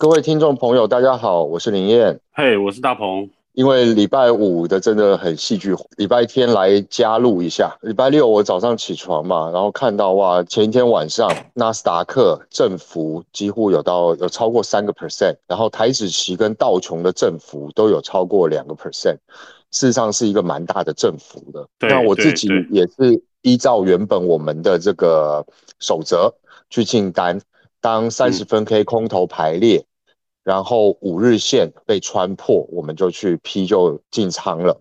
各位听众朋友，大家好，我是林燕。嘿，我是大鹏。因为礼拜五的真的很戏剧，礼拜天来加入一下。礼拜六我早上起床嘛，然后看到哇，前一天晚上纳斯达克振幅几乎有到有超过三个 percent，然后台指期跟道琼的振幅都有超过两个 percent，事实上是一个蛮大的振幅的。那我自己也是依照原本我们的这个守则去进单，当三十分 K 空头排列。然后五日线被穿破，我们就去批就进仓了。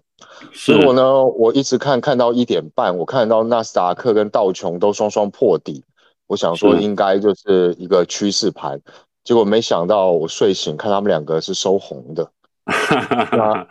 结果呢，我一直看看到一点半，我看到纳斯达克跟道琼都双双破底，我想说应该就是一个趋势盘。结果没想到我睡醒看他们两个是收红的。那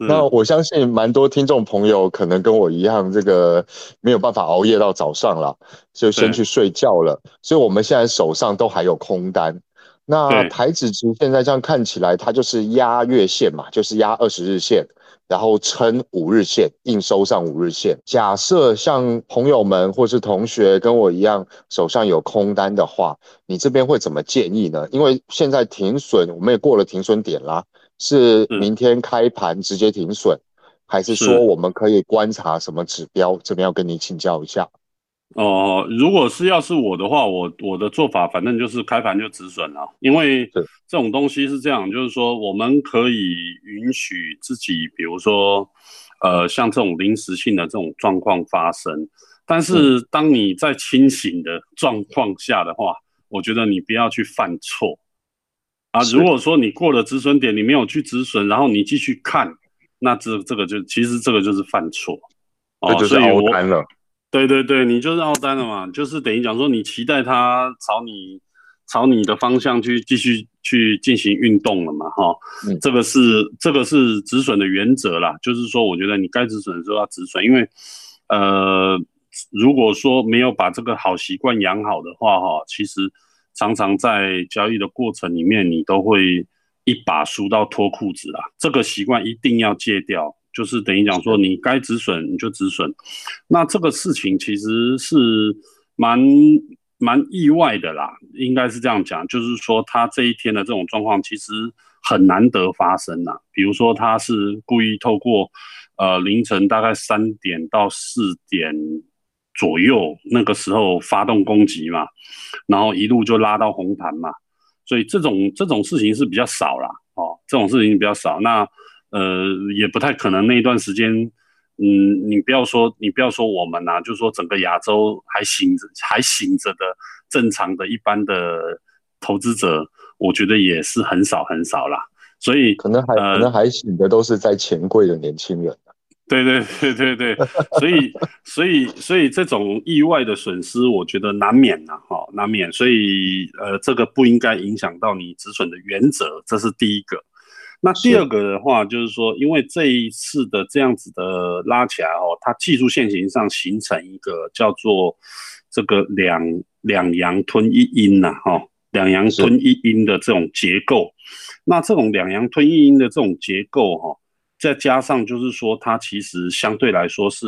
那我相信蛮多听众朋友可能跟我一样，这个没有办法熬夜到早上了，就先去睡觉了。所以我们现在手上都还有空单。那台指期现在这样看起来，它就是压月线嘛，就是压二十日线，然后撑五日线，硬收上五日线。假设像朋友们或是同学跟我一样手上有空单的话，你这边会怎么建议呢？因为现在停损，我们也过了停损点啦，是明天开盘直接停损，还是说我们可以观察什么指标？这边要跟你请教一下。哦，如果是要是我的话，我我的做法反正就是开盘就止损了，因为这种东西是这样，就是说我们可以允许自己，比如说，呃，像这种临时性的这种状况发生，但是当你在清醒的状况下的话，我觉得你不要去犯错。啊。如果说你过了止损点，你没有去止损，然后你继续看，那这这个就其实这个就是犯错，哦，就是熬单了。对对对，你就是澳单了嘛，就是等于讲说你期待它朝你朝你的方向去继续去进行运动了嘛，哈，这个是这个是止损的原则啦，就是说我觉得你该止损的时候要止损，因为呃如果说没有把这个好习惯养好的话，哈，其实常常在交易的过程里面你都会一把输到脱裤子啦，这个习惯一定要戒掉。就是等于讲说，你该止损你就止损，那这个事情其实是蛮蛮意外的啦，应该是这样讲，就是说他这一天的这种状况其实很难得发生呐。比如说他是故意透过呃凌晨大概三点到四点左右那个时候发动攻击嘛，然后一路就拉到红盘嘛，所以这种这种事情是比较少啦，哦，这种事情比较少。那呃，也不太可能那一段时间，嗯，你不要说，你不要说我们呐，就是说整个亚洲还醒着，还醒着的正常的一般的投资者，我觉得也是很少很少啦。所以可能还可能还醒的都是在钱柜的年轻人。对对对对对，所以所以所以这种意外的损失，我觉得难免呐，哈，难免。所以呃，这个不应该影响到你止损的原则，这是第一个。那第二个的话，就是说，因为这一次的这样子的拉起来哦，它技术线型上形成一个叫做这个两两阳吞一阴呐，哈，两阳吞一阴的这种结构。那这种两阳吞一阴的这种结构哈，再加上就是说，它其实相对来说是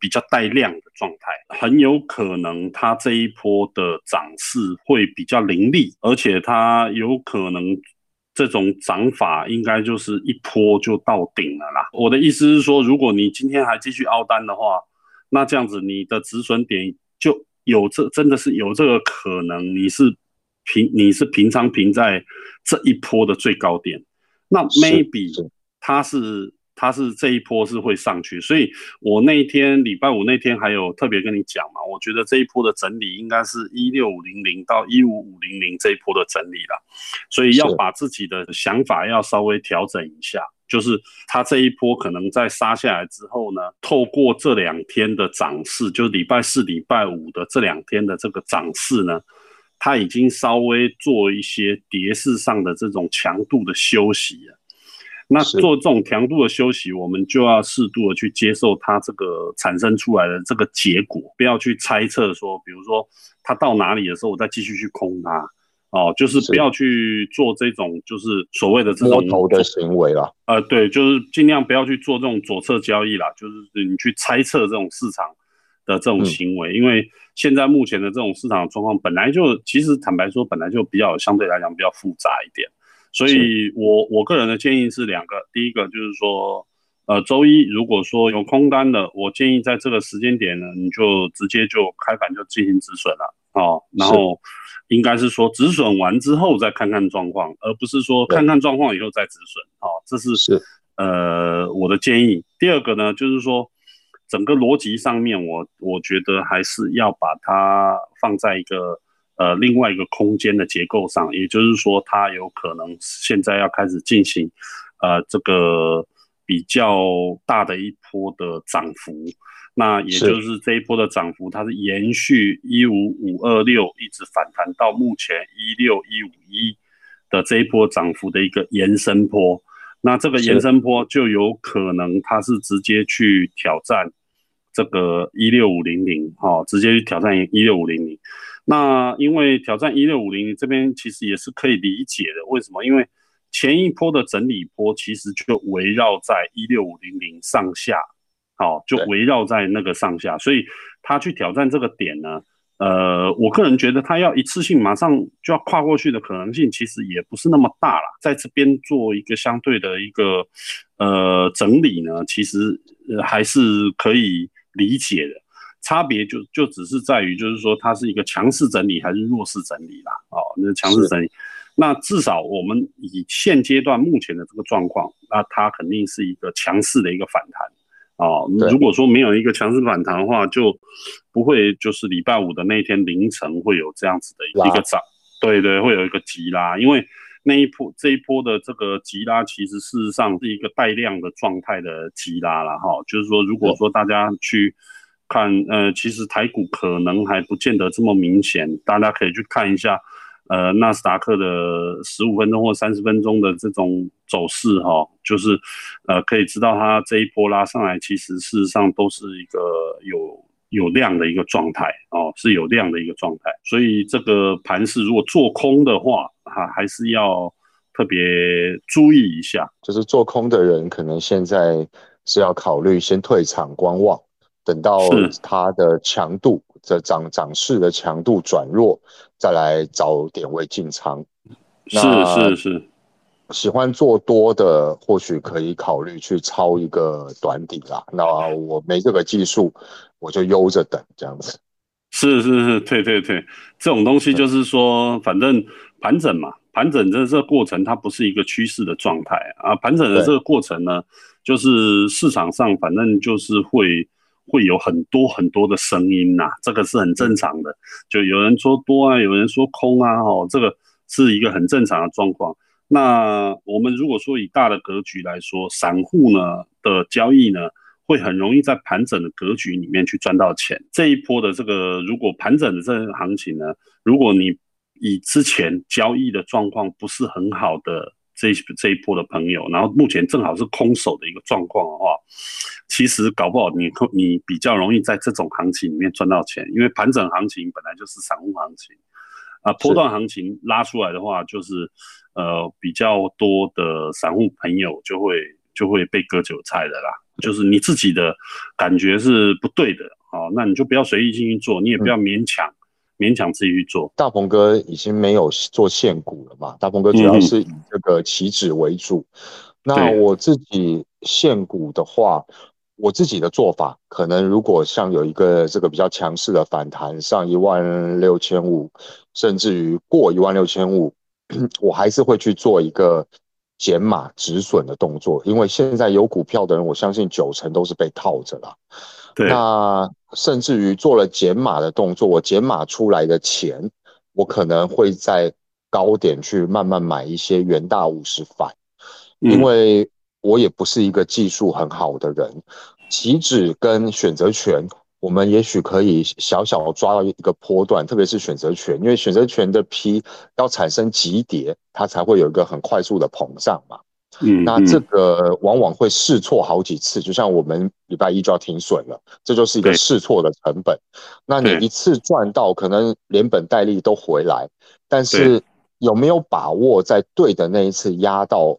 比较带量的状态，很有可能它这一波的涨势会比较凌厉，而且它有可能。这种涨法应该就是一波就到顶了啦。我的意思是说，如果你今天还继续凹单的话，那这样子你的止损点就有这真的是有这个可能，你是平你是平仓平在这一波的最高点，那 maybe 它是。它是这一波是会上去，所以我那一天礼拜五那天还有特别跟你讲嘛，我觉得这一波的整理应该是一六五零零到一五五零零这一波的整理了，所以要把自己的想法要稍微调整一下，就是它这一波可能在杀下来之后呢，透过这两天的涨势，就礼拜四、礼拜五的这两天的这个涨势呢，它已经稍微做一些跌势上的这种强度的休息了。那做这种强度的休息，我们就要适度的去接受它这个产生出来的这个结果，不要去猜测说，比如说它到哪里的时候，我再继续去空它，哦，就是不要去做这种就是所谓的这种头的行为啦。呃，对，就是尽量不要去做这种左侧交易啦，就是你去猜测这种市场的这种行为，因为现在目前的这种市场状况，本来就其实坦白说，本来就比较相对来讲比较复杂一点。所以我我个人的建议是两个，第一个就是说，呃，周一如果说有空单的，我建议在这个时间点呢，你就直接就开盘就进行止损了哦。然后应该是说止损完之后再看看状况，而不是说看看状况以后再止损哦。这是是呃我的建议。第二个呢，就是说整个逻辑上面，我我觉得还是要把它放在一个。呃，另外一个空间的结构上，也就是说，它有可能现在要开始进行，呃，这个比较大的一波的涨幅。那也就是这一波的涨幅，它是延续一五五二六一直反弹到目前一六一五一的这一波涨幅的一个延伸波。那这个延伸波就有可能它是直接去挑战这个一六五零零，哈，直接去挑战一六五零零。那因为挑战一六五零这边其实也是可以理解的，为什么？因为前一波的整理波其实就围绕在一六五零零上下，好，就围绕在那个上下，所以他去挑战这个点呢，呃，我个人觉得他要一次性马上就要跨过去的可能性其实也不是那么大了，在这边做一个相对的一个呃整理呢，其实还是可以理解的。差别就就只是在于，就是说它是一个强势整理还是弱势整理啦。哦，那强势整理，那至少我们以现阶段目前的这个状况，那它肯定是一个强势的一个反弹。哦，如果说没有一个强势反弹的话，就不会就是礼拜五的那天凌晨会有这样子的一个涨。对对，会有一个急拉，因为那一波这一波的这个急拉，其实事实上是一个带量的状态的急拉了哈。就是说，如果说大家去。看，呃，其实台股可能还不见得这么明显，大家可以去看一下，呃，纳斯达克的十五分钟或三十分钟的这种走势，哈，就是，呃，可以知道它这一波拉上来，其实事实上都是一个有有量的一个状态，哦，是有量的一个状态，所以这个盘势如果做空的话，哈，还是要特别注意一下，就是做空的人可能现在是要考虑先退场观望。等到它的强度，这涨涨势的强度转弱，再来找点位进仓。是是是，喜欢做多的，或许可以考虑去抄一个短底啦。那我没这个技术，我就悠着等这样子。是是是，对对对，这种东西就是说，反正盘整嘛，盘整的这个过程它不是一个趋势的状态啊。盘整的这个过程呢，就是市场上反正就是会。会有很多很多的声音呐，这个是很正常的。就有人说多啊，有人说空啊，哦，这个是一个很正常的状况。那我们如果说以大的格局来说，散户呢的交易呢，会很容易在盘整的格局里面去赚到钱。这一波的这个如果盘整的这个行情呢，如果你以之前交易的状况不是很好的。这这一波的朋友，然后目前正好是空手的一个状况的话，其实搞不好你你比较容易在这种行情里面赚到钱，因为盘整行情本来就是散户行情，啊，波段行情拉出来的话，就是呃比较多的散户朋友就会就会被割韭菜的啦，就是你自己的感觉是不对的，哦，那你就不要随意进去做，你也不要勉强。勉强自己去做。大鹏哥已经没有做现股了嘛？大鹏哥主要是以这个期指为主。那我自己现股的话，我自己的做法，可能如果像有一个这个比较强势的反弹，上一万六千五，甚至于过一万六千五，我还是会去做一个减码止损的动作，因为现在有股票的人，我相信九成都是被套着了。那甚至于做了减码的动作，我减码出来的钱，我可能会在高点去慢慢买一些元大五十反，因为我也不是一个技术很好的人，起止跟选择权，我们也许可以小小抓到一个波段，特别是选择权，因为选择权的 P 要产生急跌，它才会有一个很快速的膨胀嘛。嗯，那这个往往会试错好几次，就像我们礼拜一就要停损了，这就是一个试错的成本。那你一次赚到，可能连本带利都回来，但是有没有把握在对的那一次压到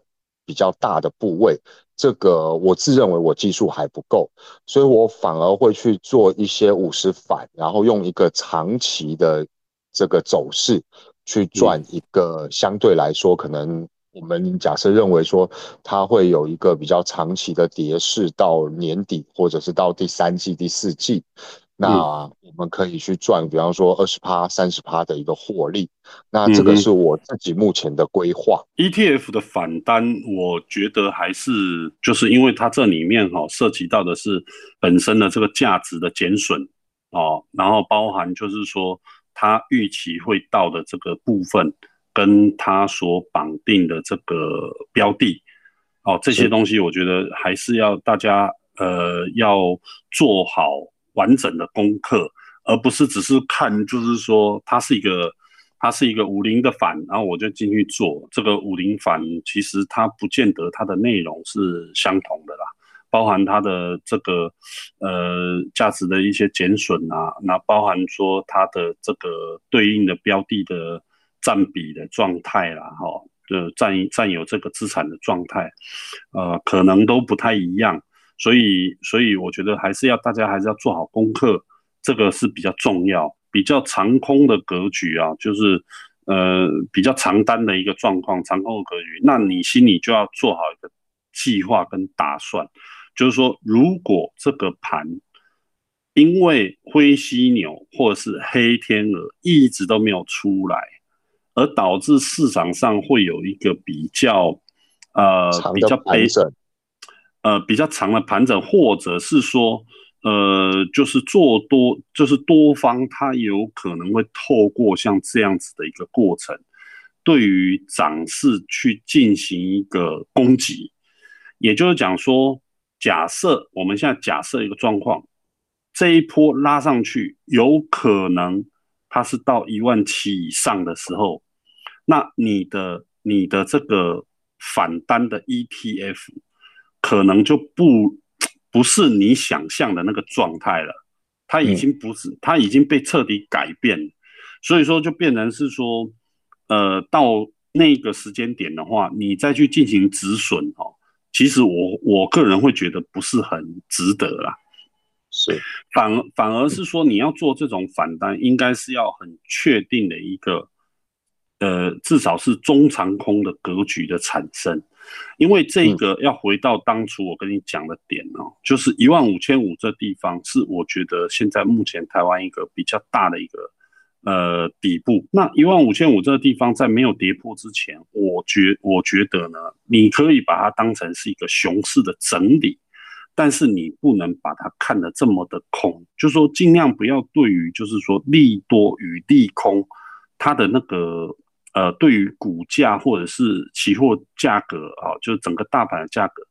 比较大的部位？这个我自认为我技术还不够，所以我反而会去做一些五十反，然后用一个长期的这个走势去赚一个相对来说可能。我们假设认为说，它会有一个比较长期的跌势到年底，或者是到第三季、第四季，那我们可以去赚，比方说二十趴、三十趴的一个获利。那这个是我自己目前的规划。ETF 的反单，我觉得还是就是因为它这里面哈涉及到的是本身的这个价值的减损哦，然后包含就是说它预期会到的这个部分。跟它所绑定的这个标的，哦，这些东西我觉得还是要大家呃要做好完整的功课，而不是只是看，就是说它是一个它是一个五零的反，然后我就进去做这个五零反，其实它不见得它的内容是相同的啦，包含它的这个呃价值的一些减损啊，那包含说它的这个对应的标的的。占比的状态啦，哈，就占占有这个资产的状态，呃，可能都不太一样，所以，所以我觉得还是要大家还是要做好功课，这个是比较重要。比较长空的格局啊，就是呃比较长单的一个状况，长空的格局，那你心里就要做好一个计划跟打算，就是说，如果这个盘因为灰犀牛或者是黑天鹅一直都没有出来。而导致市场上会有一个比较，呃，比较悲整，呃，比较长的盘整，或者是说，呃，就是做多，就是多方它有可能会透过像这样子的一个过程，对于涨势去进行一个攻击，也就是讲说，假设我们现在假设一个状况，这一波拉上去有可能。它是到一万七以上的时候，那你的你的这个反单的 ETF 可能就不不是你想象的那个状态了，它已经不是，它已经被彻底改变，所以说就变成是说，呃，到那个时间点的话，你再去进行止损哦，其实我我个人会觉得不是很值得啦。是，反反而是说，你要做这种反单，应该是要很确定的一个，呃，至少是中长空的格局的产生，因为这个要回到当初我跟你讲的点哦，就是一万五千五这地方是我觉得现在目前台湾一个比较大的一个呃底部。那一万五千五这个地方在没有跌破之前，我觉我觉得呢，你可以把它当成是一个熊市的整理。但是你不能把它看得这么的空，就是说尽量不要对于就是说利多与利空，它的那个呃对于股价或者是期货价格啊，就是整个大盘的价格，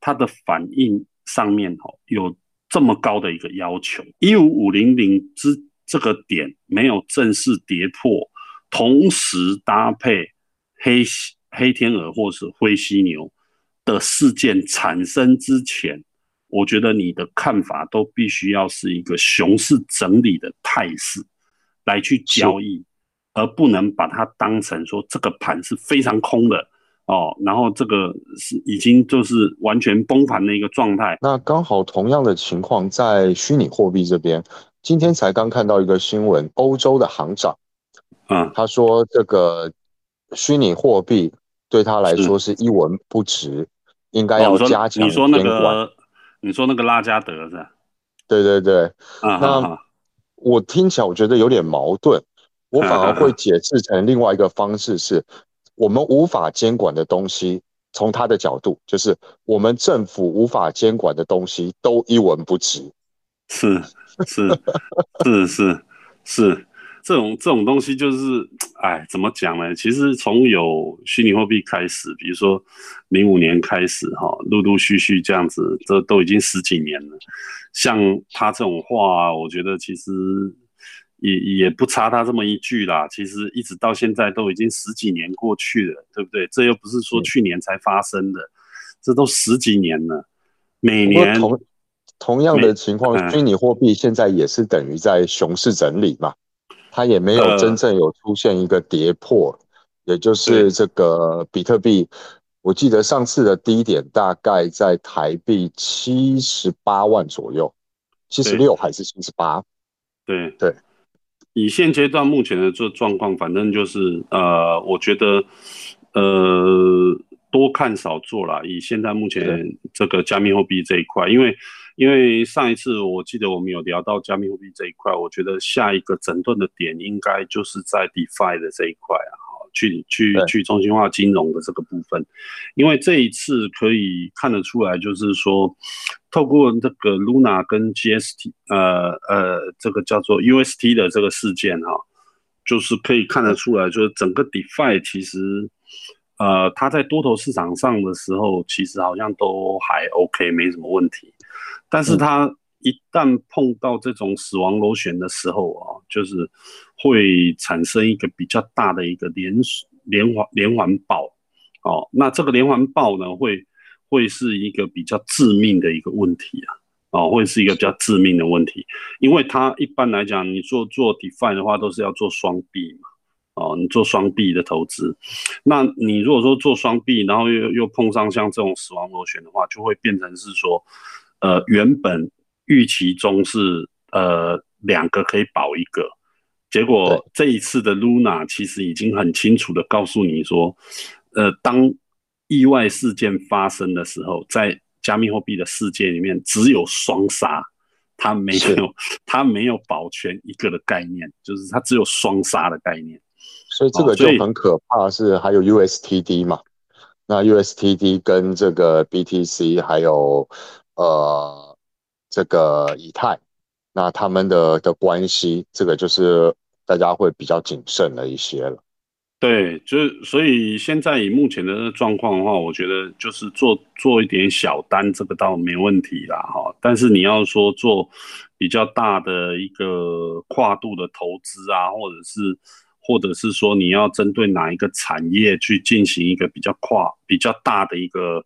它的反应上面哦有这么高的一个要求，一五五零零之这个点没有正式跌破，同时搭配黑黑天鹅或是灰犀牛的事件产生之前。我觉得你的看法都必须要是一个熊市整理的态势来去交易，而不能把它当成说这个盘是非常空的哦，然后这个是已经就是完全崩盘的一个状态。那刚好同样的情况在虚拟货币这边，今天才刚看到一个新闻，欧洲的行长，嗯，他说这个虚拟货币对他来说是一文不值，应该要加强监管。你说那个拉加德是？对对对，啊，那我听起来我觉得有点矛盾，我反而会解释成另外一个方式，是我们无法监管的东西，从他的角度，就是我们政府无法监管的东西都一文不值，是是是是是。这种这种东西就是，哎，怎么讲呢？其实从有虚拟货币开始，比如说零五年开始，哈，陆陆续续这样子，这都已经十几年了。像他这种话，我觉得其实也也不差他这么一句啦。其实一直到现在都已经十几年过去了，对不对？这又不是说去年才发生的，这都十几年了。每年同同样的情况，虚拟货币现在也是等于在熊市整理嘛。它也没有真正有出现一个跌破，也就是这个比特币，我记得上次的低点大概在台币七十八万左右，七十六还是七十八？对对，以现阶段目前的这状况，反正就是呃，我觉得呃多看少做啦。以现在目前这个加密货币这一块，因为因为上一次我记得我们有聊到加密货币这一块，我觉得下一个整顿的点应该就是在 DeFi 的这一块啊。去去去中心化金融的这个部分，因为这一次可以看得出来，就是说，透过这个 Luna 跟 GST，呃呃，这个叫做 UST 的这个事件哈，就是可以看得出来，就是整个 DeFi 其实，呃，它在多头市场上的时候，其实好像都还 OK，没什么问题，但是它。一旦碰到这种死亡螺旋的时候啊，就是会产生一个比较大的一个连连环连环爆哦。那这个连环爆呢，会会是一个比较致命的一个问题啊，哦，会是一个比较致命的问题，因为它一般来讲，你做做 defi 的话，都是要做双币嘛，哦，你做双币的投资，那你如果说做双币，然后又又碰上像这种死亡螺旋的话，就会变成是说，呃，原本。预期中是呃两个可以保一个，结果这一次的 Luna 其实已经很清楚的告诉你说，呃，当意外事件发生的时候，在加密货币的世界里面只有双杀，它没有 它没有保全一个的概念，就是它只有双杀的概念。所以这个就很可怕，是还有 USTD 嘛？那 USTD 跟这个 BTC 还有呃。这个以太，那他们的的关系，这个就是大家会比较谨慎了一些了。对，就所以现在以目前的状况的话，我觉得就是做做一点小单，这个倒没问题啦，哈。但是你要说做比较大的一个跨度的投资啊，或者是或者是说你要针对哪一个产业去进行一个比较跨、比较大的一个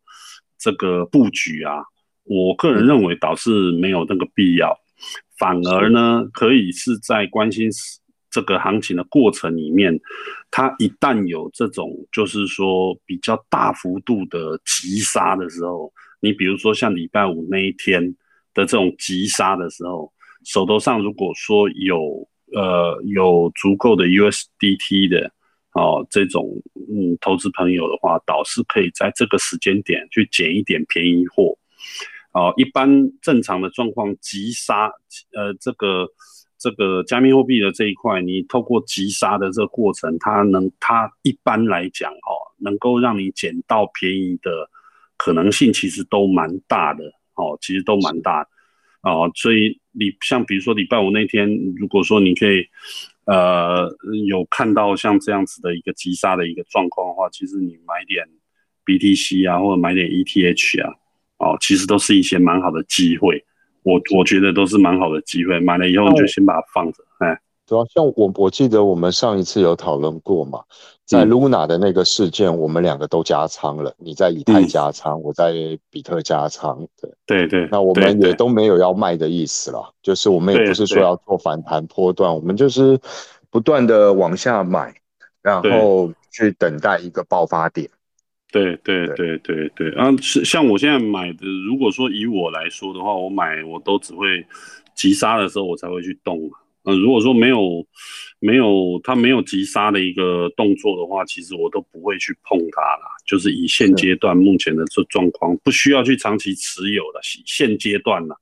这个布局啊。我个人认为倒是没有那个必要，反而呢，可以是在关心这个行情的过程里面，它一旦有这种就是说比较大幅度的急杀的时候，你比如说像礼拜五那一天的这种急杀的时候，手头上如果说有呃有足够的 USDT 的哦这种嗯投资朋友的话，倒是可以在这个时间点去捡一点便宜货。哦，一般正常的状况，急杀，呃，这个这个加密货币的这一块，你透过急杀的这个过程，它能，它一般来讲，哦，能够让你捡到便宜的可能性，其实都蛮大的，哦，其实都蛮大，哦，所以你像比如说礼拜五那天，如果说你可以，呃，有看到像这样子的一个急杀的一个状况的话，其实你买点 BTC 啊，或者买点 ETH 啊。哦，其实都是一些蛮好的机会，我我觉得都是蛮好的机会。买了以后就先把它放着，哎。主要像我，我记得我们上一次有讨论过嘛，在 Luna 的那个事件，我们两个都加仓了。你在以太加仓，我在比特加仓，对对对。那我们也都没有要卖的意思了，就是我们也不是说要做反弹波段，我们就是不断的往下买，然后去等待一个爆发点。对对对对对，啊，是像我现在买的，如果说以我来说的话，我买我都只会急杀的时候我才会去动嗯，如果说没有没有它没有急杀的一个动作的话，其实我都不会去碰它啦。就是以现阶段目前的这状况，不需要去长期持有的。现阶段呢，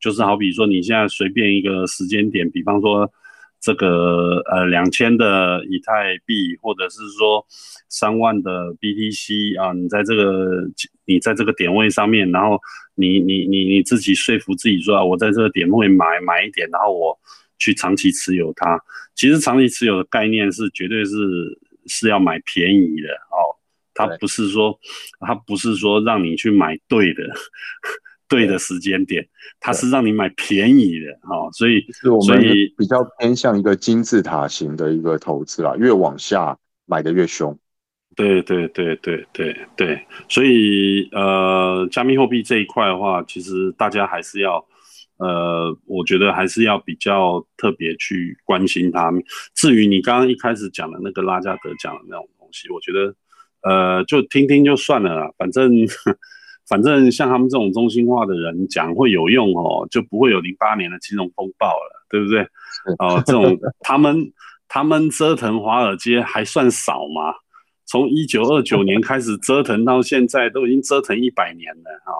就是好比说你现在随便一个时间点，比方说。这个呃两千的以太币，或者是说三万的 BTC 啊，你在这个你在这个点位上面，然后你你你你自己说服自己说啊，我在这个点位买买一点，然后我去长期持有它。其实长期持有的概念是绝对是是要买便宜的哦，它不是说它不是说让你去买对的。对的时间点，它是让你买便宜的哈，所以所以比较偏向一个金字塔型的一个投资啦，越往下买的越凶。对对对对对对，所以呃，加密货币这一块的话，其实大家还是要呃，我觉得还是要比较特别去关心它。至于你刚刚一开始讲的那个拉加德讲的那种东西，我觉得呃，就听听就算了啦，反正反正像他们这种中心化的人讲会有用哦，就不会有零八年的金融风暴了，对不对？哦，这种他们 他们折腾华尔街还算少吗？从一九二九 年开始折腾到现在，都已经折腾一百年了哈。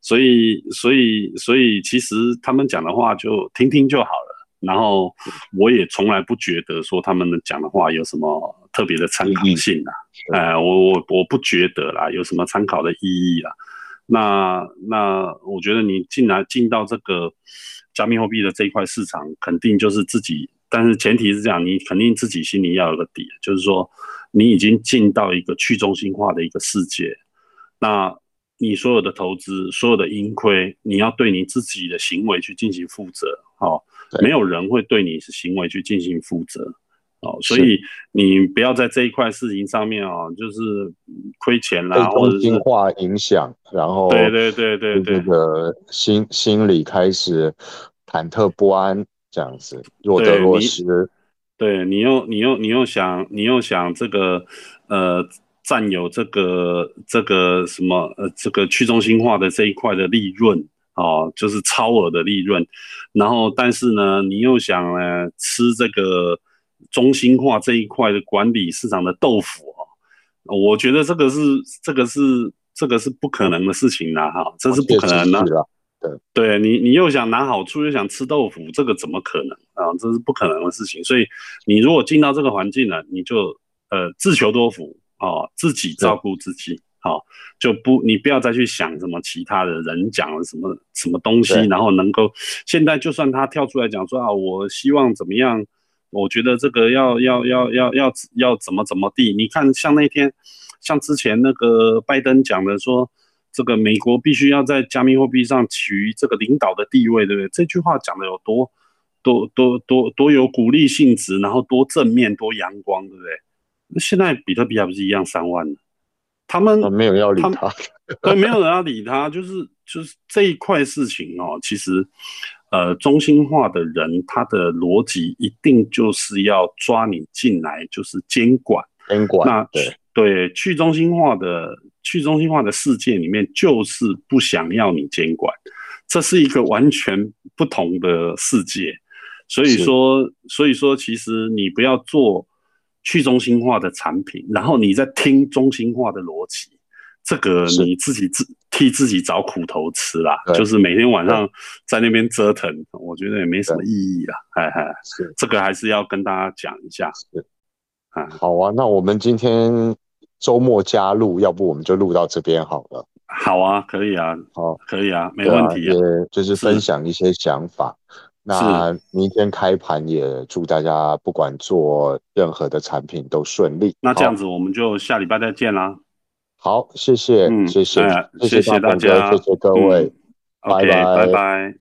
所以，所以，所以，其实他们讲的话就听听就好了。然后，我也从来不觉得说他们讲的话有什么特别的参考性啊。哎，我我我不觉得啦，有什么参考的意义啦。那那，我觉得你进来进到这个加密货币的这一块市场，肯定就是自己，但是前提是这样，你肯定自己心里要有个底，就是说你已经进到一个去中心化的一个世界，那。你所有的投资，所有的盈亏，你要对你自己的行为去进行负责，哦，没有人会对你行为去进行负责，哦，所以你不要在这一块事情上面哦，就是亏钱啦，或者是化影响，然后对对对对对，这个心心里开始忐忑不安，这样子若得若失，对你又你又你又想你又想这个呃。占有这个这个什么呃这个去中心化的这一块的利润哦，就是超额的利润，然后但是呢，你又想呢吃这个中心化这一块的管理市场的豆腐哦，我觉得这个是这个是这个是不可能的事情啦哈，这是不可能的。对，对你你又想拿好处又想吃豆腐，这个怎么可能啊？这是不可能的事情。所以你如果进到这个环境了，你就呃自求多福。哦，自己照顾自己，好就不你不要再去想什么其他的人讲了什么什么东西，然后能够现在就算他跳出来讲说啊，我希望怎么样，我觉得这个要要要要要要怎么怎么地，你看像那天像之前那个拜登讲的说，这个美国必须要在加密货币上取这个领导的地位，对不对？这句话讲的有多多多多多有鼓励性质，然后多正面多阳光，对不对？那现在比特币还不是一样三万呢？他们没有要理他，对，没有人要理他，就是就是这一块事情哦。其实，呃，中心化的人他的逻辑一定就是要抓你进来，就是监管，监管。那对对，去中心化的去中心化的世界里面，就是不想要你监管，这是一个完全不同的世界。所以说，所以说，其实你不要做。去中心化的产品，然后你在听中心化的逻辑，这个你自己自替自己找苦头吃啦，就是每天晚上在那边折腾，我觉得也没什么意义啦。嗨嗨，是这个还是要跟大家讲一下。是，啊，好啊，那我们今天周末加入，要不我们就录到这边好了。好啊，可以啊，好，可以啊，没问题。就是分享一些想法。那明天开盘也祝大家不管做任何的产品都顺利。那这样子我们就下礼拜再见啦。好，谢谢，谢谢，谢谢大家，谢谢各位，拜拜，拜拜。